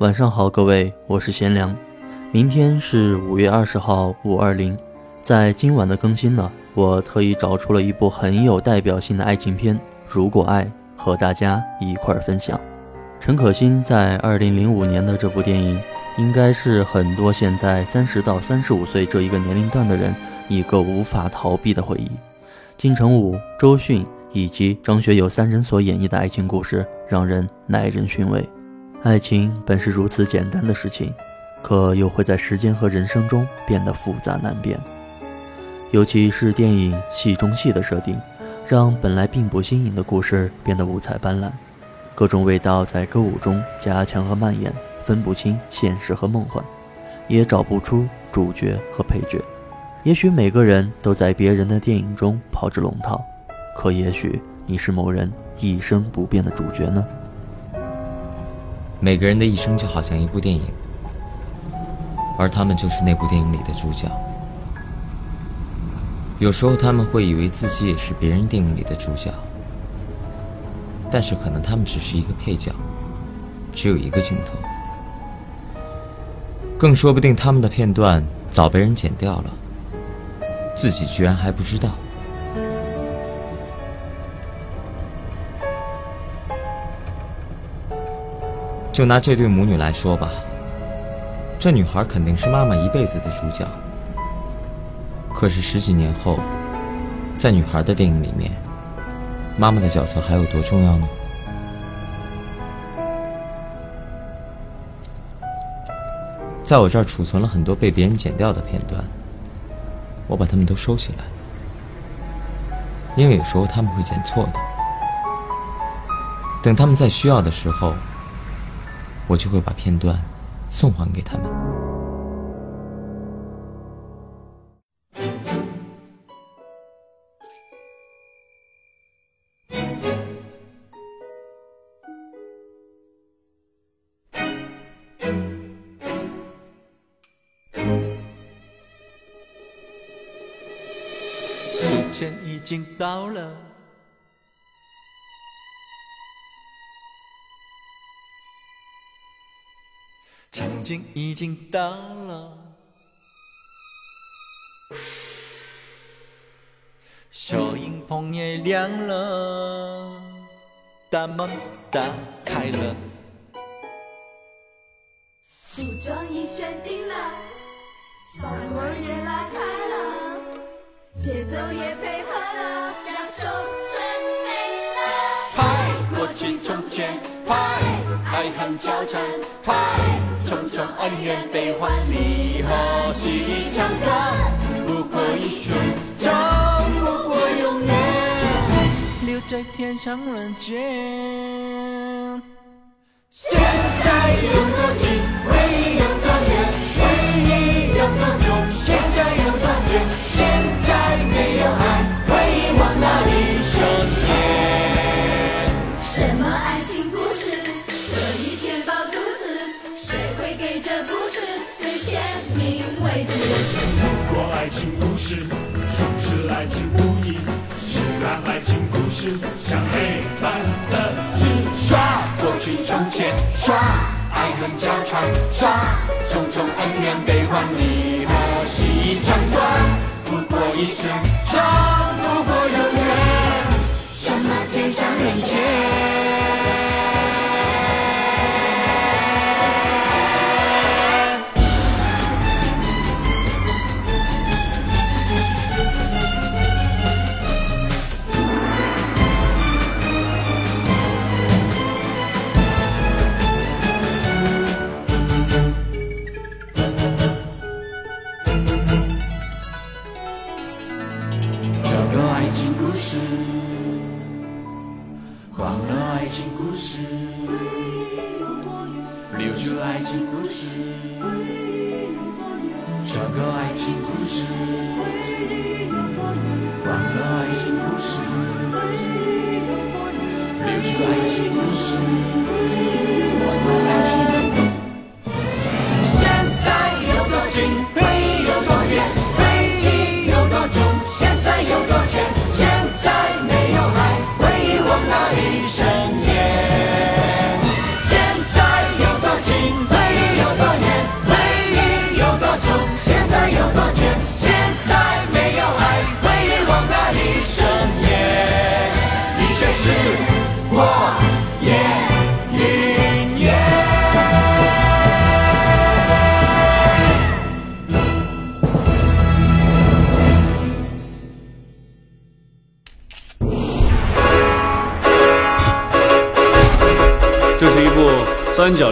晚上好，各位，我是贤良。明天是五月二十号，五二零。在今晚的更新呢，我特意找出了一部很有代表性的爱情片《如果爱》，和大家一块儿分享。陈可辛在二零零五年的这部电影，应该是很多现在三十到三十五岁这一个年龄段的人一个无法逃避的回忆。金城武、周迅以及张学友三人所演绎的爱情故事，让人耐人寻味。爱情本是如此简单的事情，可又会在时间和人生中变得复杂难辨。尤其是电影戏中戏的设定，让本来并不新颖的故事变得五彩斑斓，各种味道在歌舞中加强和蔓延，分不清现实和梦幻，也找不出主角和配角。也许每个人都在别人的电影中跑着龙套，可也许你是某人一生不变的主角呢？每个人的一生就好像一部电影，而他们就是那部电影里的主角。有时候他们会以为自己也是别人电影里的主角，但是可能他们只是一个配角，只有一个镜头，更说不定他们的片段早被人剪掉了。自己居然还不知道。就拿这对母女来说吧，这女孩肯定是妈妈一辈子的主角。可是十几年后，在女孩的电影里面，妈妈的角色还有多重要呢？在我这儿储存了很多被别人剪掉的片段。我把它们都收起来，因为有时候他们会剪错的。等他们在需要的时候，我就会把片段送还给他们。时间已经到了，场景已经到了，小影棚也亮了，大门打开了，服装已选定了，嗓门也拉开了。节奏也配合了，爱恨交缠，拍匆匆恩怨悲欢离合是一场短，不过一瞬，长不过永远，留在天上人间。现在有多近，回忆有多远，回忆有多重，现在有多远。爱情故事总是来之不易，是让爱情故事像黑板的字刷过去从前，刷爱恨交缠，刷匆匆恩怨悲欢离合是一场短。不过一瞬，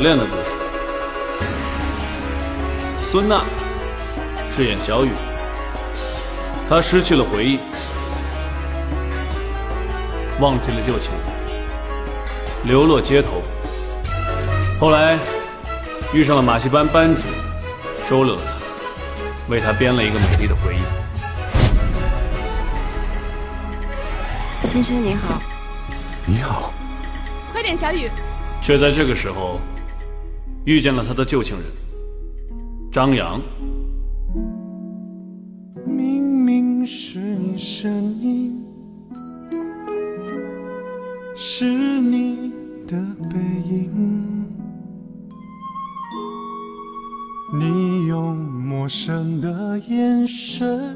恋的故事。孙娜饰演小雨，她失去了回忆，忘记了旧情，流落街头。后来遇上了马戏班班主，收留了她，为她编了一个美丽的回忆。先生您好，你好，快点，小雨，却在这个时候遇见了他的旧情人张扬。明明是你声音，是你的背影，你用陌生的眼神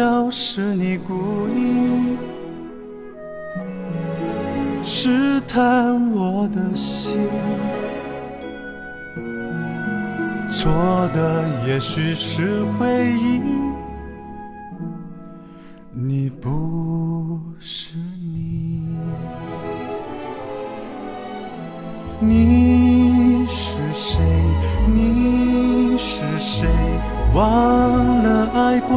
道是你故意试探我的心？错的也许是回忆，你不是你，你是谁？你是谁？忘了爱过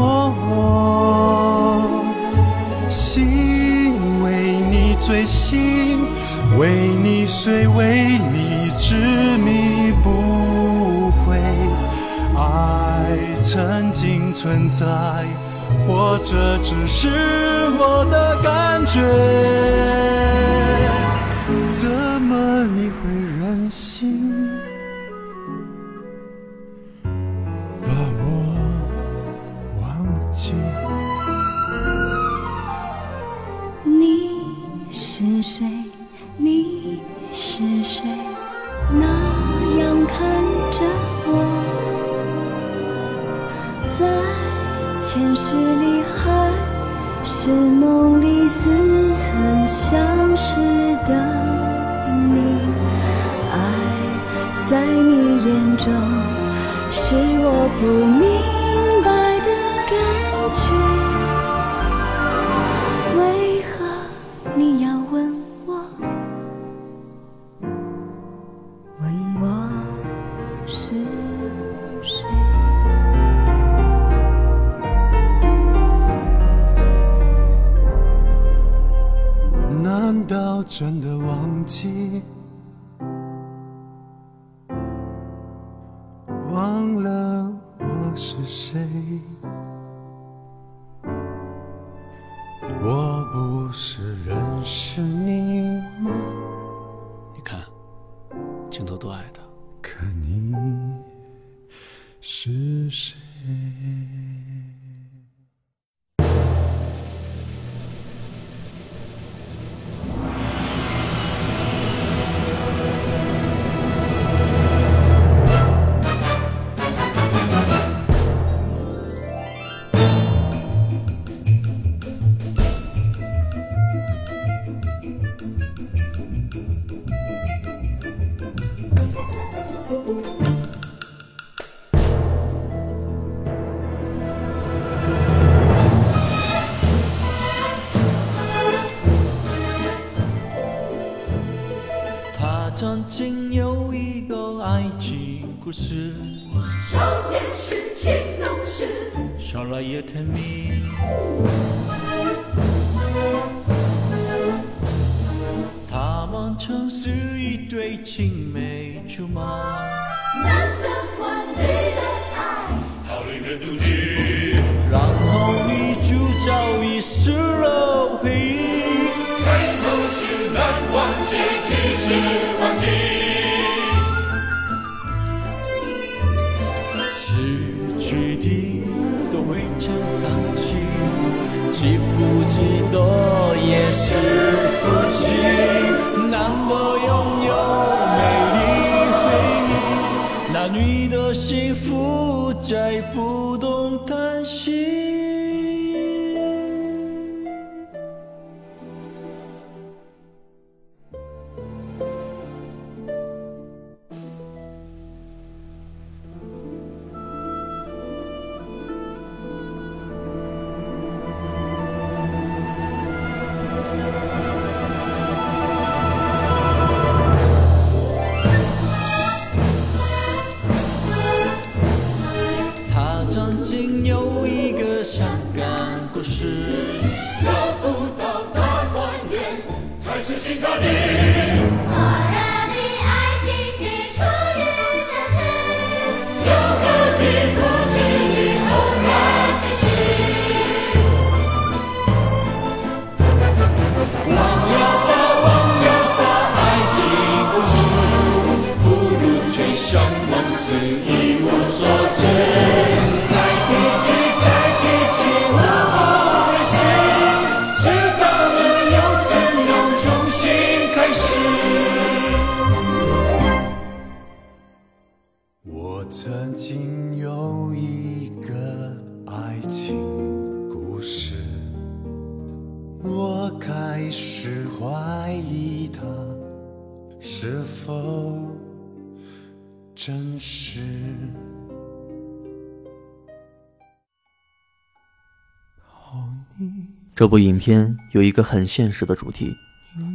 谁，为你执迷不悔。爱曾经存在，或者只是我的感觉。怎么你会忍心？把我忘记。你是谁？是梦里似曾相识的你，爱在你眼中是我不明故事，少年时情浓时，少来也甜蜜。他们曾是一对青梅竹马，男的欢女的爱，然后女主角遗失福再不是心跳的。真实。这部影片有一个很现实的主题：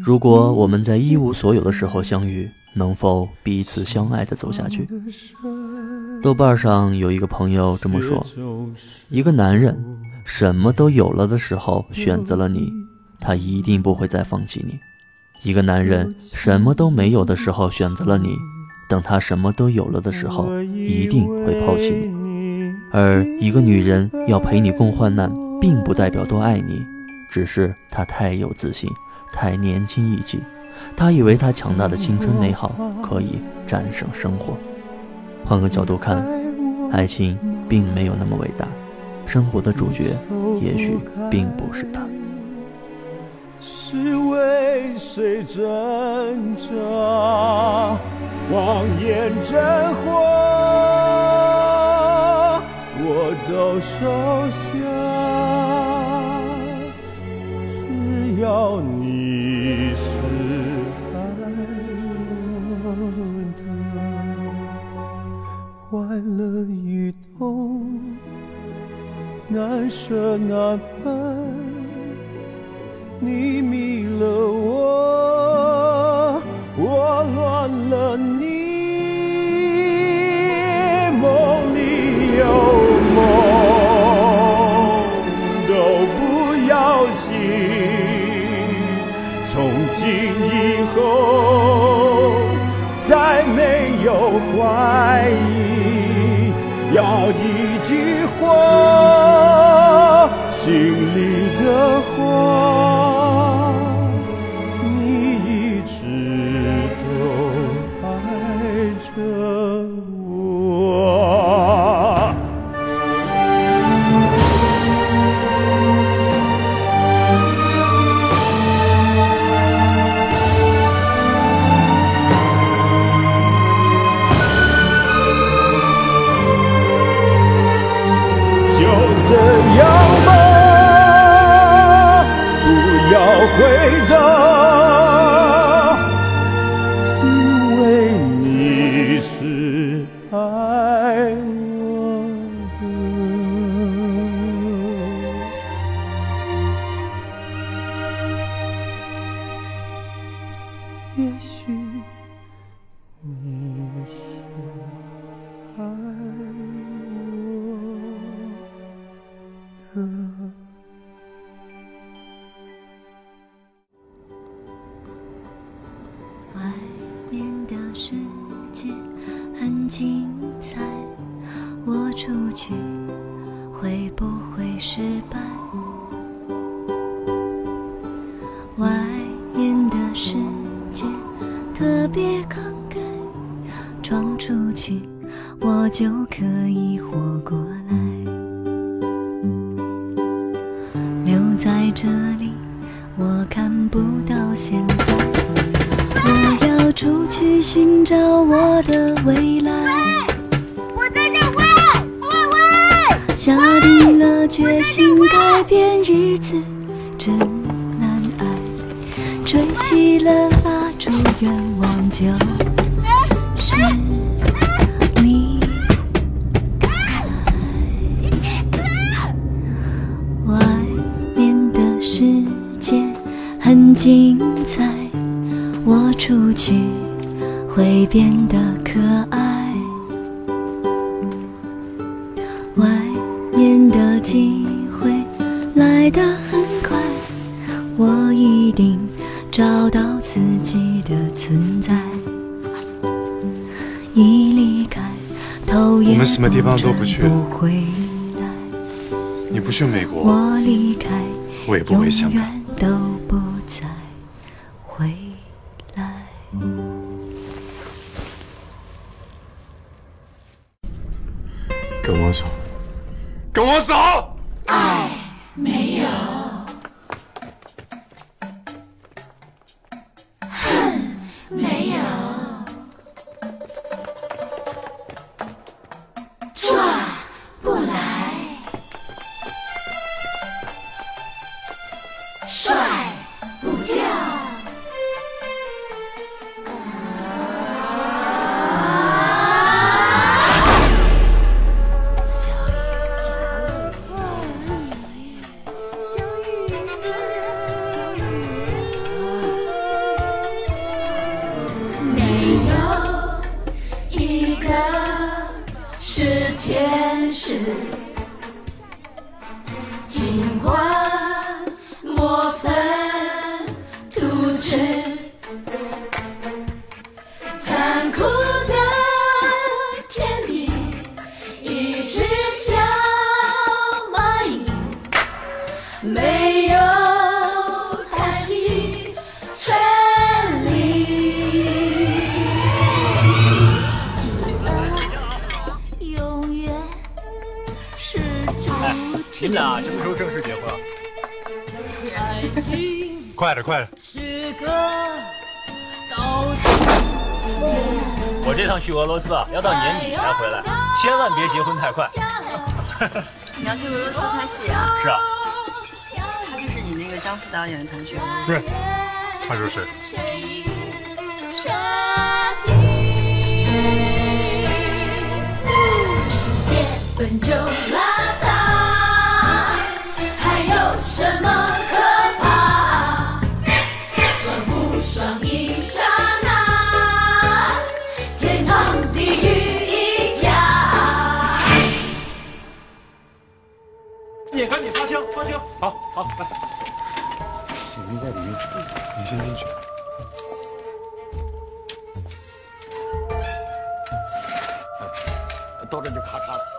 如果我们在一无所有的时候相遇，能否彼此相爱的走下去？豆瓣上有一个朋友这么说：一个男人什么都有了的时候选择了你，他一定不会再放弃你；一个男人什么都没有的时候选择了你，等他什么都有了的时候，一定会抛弃你。而一个女人要陪你共患难，并不代表多爱你，只是她太有自信，太年轻意气，她以为她强大的青春美好可以战胜生活。换个角度看，爱情并没有那么伟大，生活的主角也许并不是他。是为谁挣扎？谎言真话，我都收下。只要你是爱我的，欢乐与痛，难舍难分。你迷了怀疑，要一句话，世界很精彩，我出去会不会失败？外面的世界特别慷慨，闯出去我就可以活过来。留在这里，我看不到现世界很精彩，我出去会变得可爱。外面的机会来得很快，我一定找到自己的存在。一离开，头也不转不回。你不去美国？我离开。我也不会想到。帅不掉亲们俩，什么时候正式结婚？快点，快点！我这趟去俄罗斯啊，要到年底才回来，千万别结婚太快。你要去俄罗斯拍戏啊？是啊。他就是你那个江副导演的同学？对，他就是。世界本就。你先进去，到这就咔嚓了。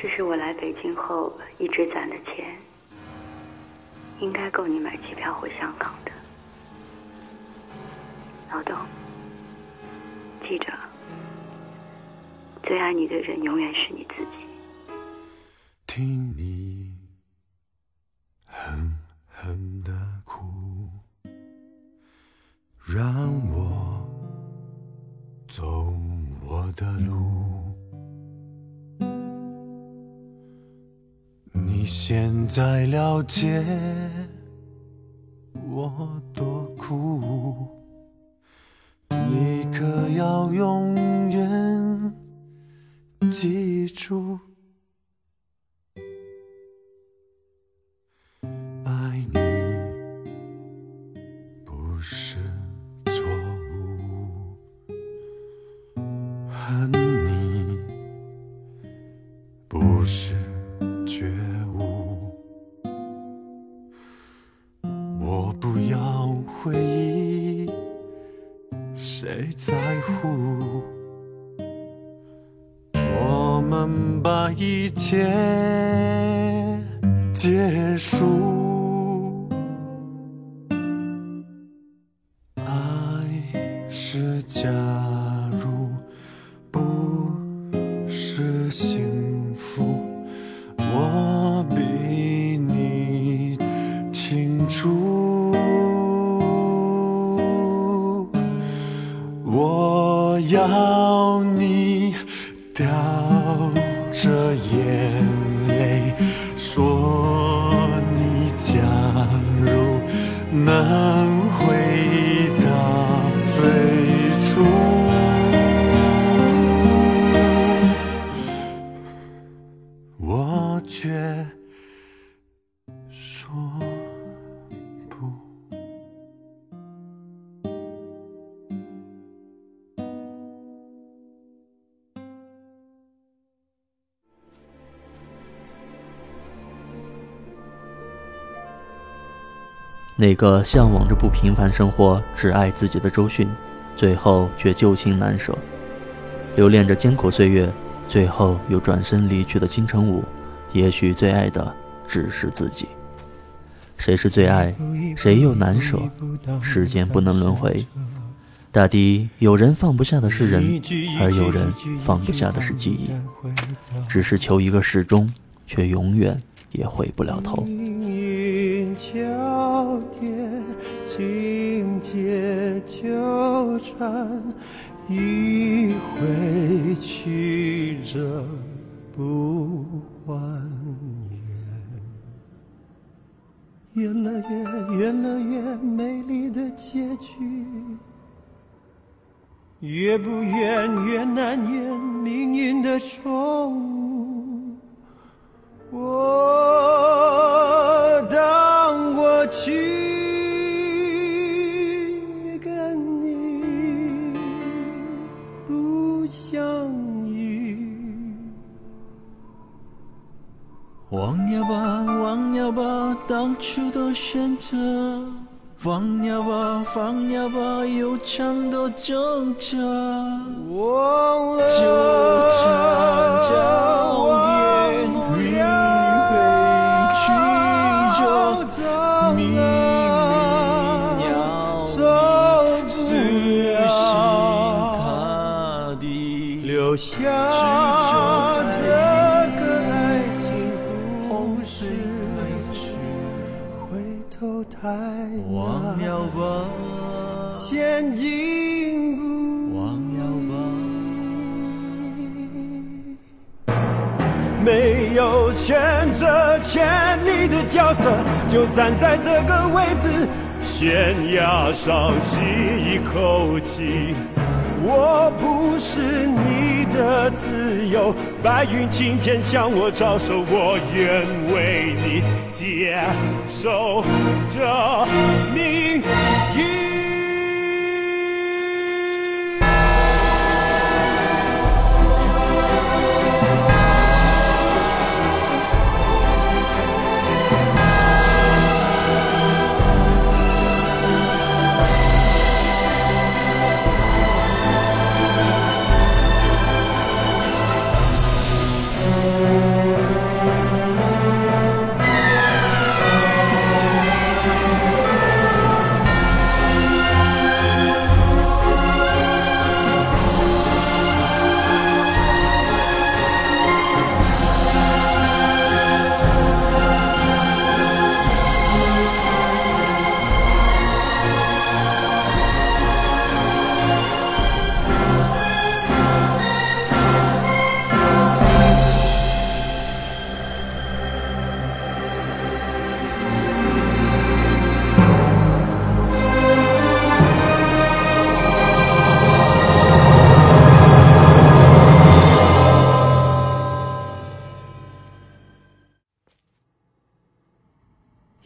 这是我来北京后一直攒的钱，应该够你买机票回香港的。老董，记着，最爱你的人永远是你自己。听在了解我多苦，你可要永远记住。爱你不是错误，恨你不是一切。那个向往着不平凡生活、只爱自己的周迅，最后却旧情难舍；留恋着艰苦岁月，最后又转身离去的金城武，也许最爱的只是自己。谁是最爱，谁又难舍？时间不能轮回。大抵有人放不下的是人，而有人放不下的是记忆。只是求一个始终，却永远也回不了头。命运交叠，情节纠缠，一回曲折不蜿蜒，圆了圆，圆了圆，美丽的结局。越不愿，越难言命运的宠物。我忘了吧，当初的选择。放了吧，放了吧，有长的挣扎。忘了纠缠交叠，迂回曲折，明了死心塌地，留下前进不忘了吧。没有选择权利的角色，就站在这个位置，悬崖上吸一口气。我不是你的自由，白云晴天向我招手，我愿为你接受这命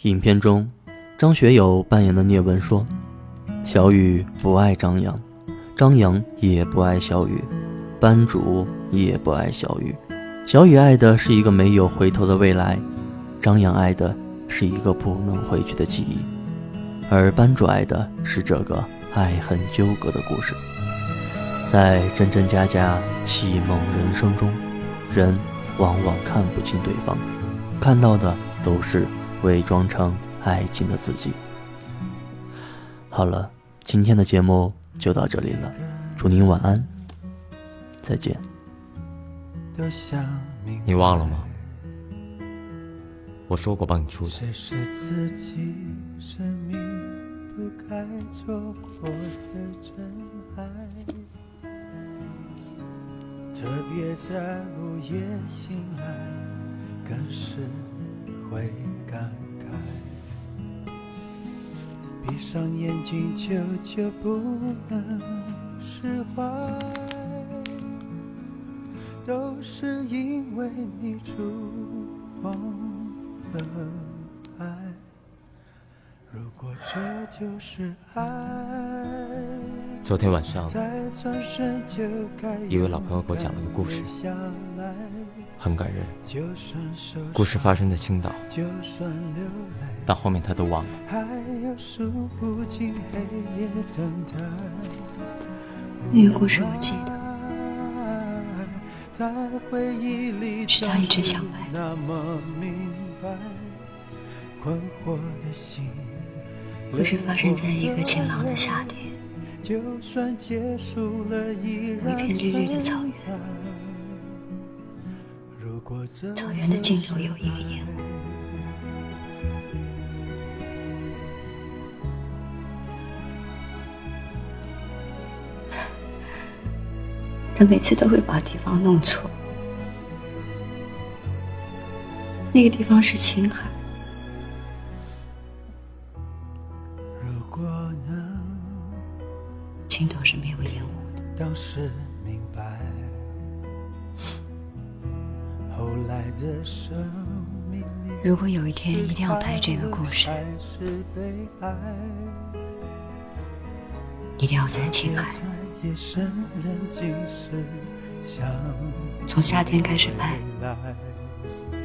影片中，张学友扮演的聂文说：“小雨不爱张扬，张扬也不爱小雨，班主也不爱小雨。小雨爱的是一个没有回头的未来，张扬爱的是一个不能回去的记忆，而班主爱的是这个爱恨纠葛的故事。在真真假假、戏梦人生中，人往往看不清对方，看到的都是伪装成爱情的自己。好了，今天的节目就到这里了，祝您晚安，再见。你忘了吗？我说过帮你出的。谁是自己生命不该错过的真爱？特别在午夜醒来，更是会感慨。闭上眼睛，久久不能释怀，都是因为你触碰了爱。如果这就是爱，昨天晚上，一位老朋友给我讲了个故事很感人。就算受伤故事发生在青岛，就算流泪，到后面他都忘了。还有数不尽黑夜等待。那个故事我记得，在回忆里是他一直想来的那么明白，困惑的心。故事发生在一个晴朗的夏天，一片绿绿的草原草原的尽头有一个烟雾，他每次都会把地方弄错。那个地方是青海，如果有一天一定要拍这个故事，一定要在青海，夜深人静时想从夏天开始拍，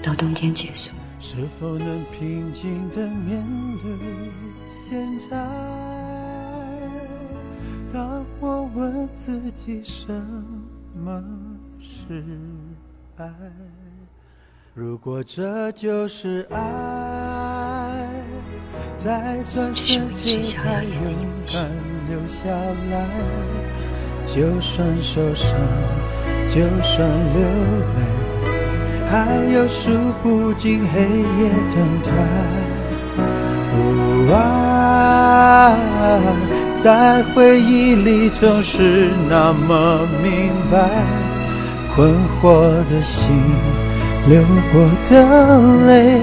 到冬天结束。是否能平静的面对现在？当我问自己什么是爱，如果这就是爱，再转身就该勇敢留下来。就算受伤，就算流泪，还有数不尽黑夜等待。哦啊，在回忆里总是那么明白，困惑的心，流过的泪，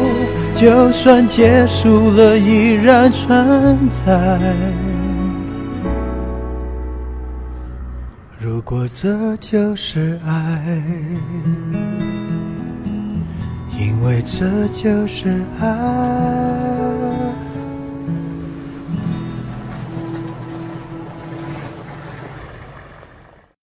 就算结束了，依然存在。如果这就是爱，因为这就是爱。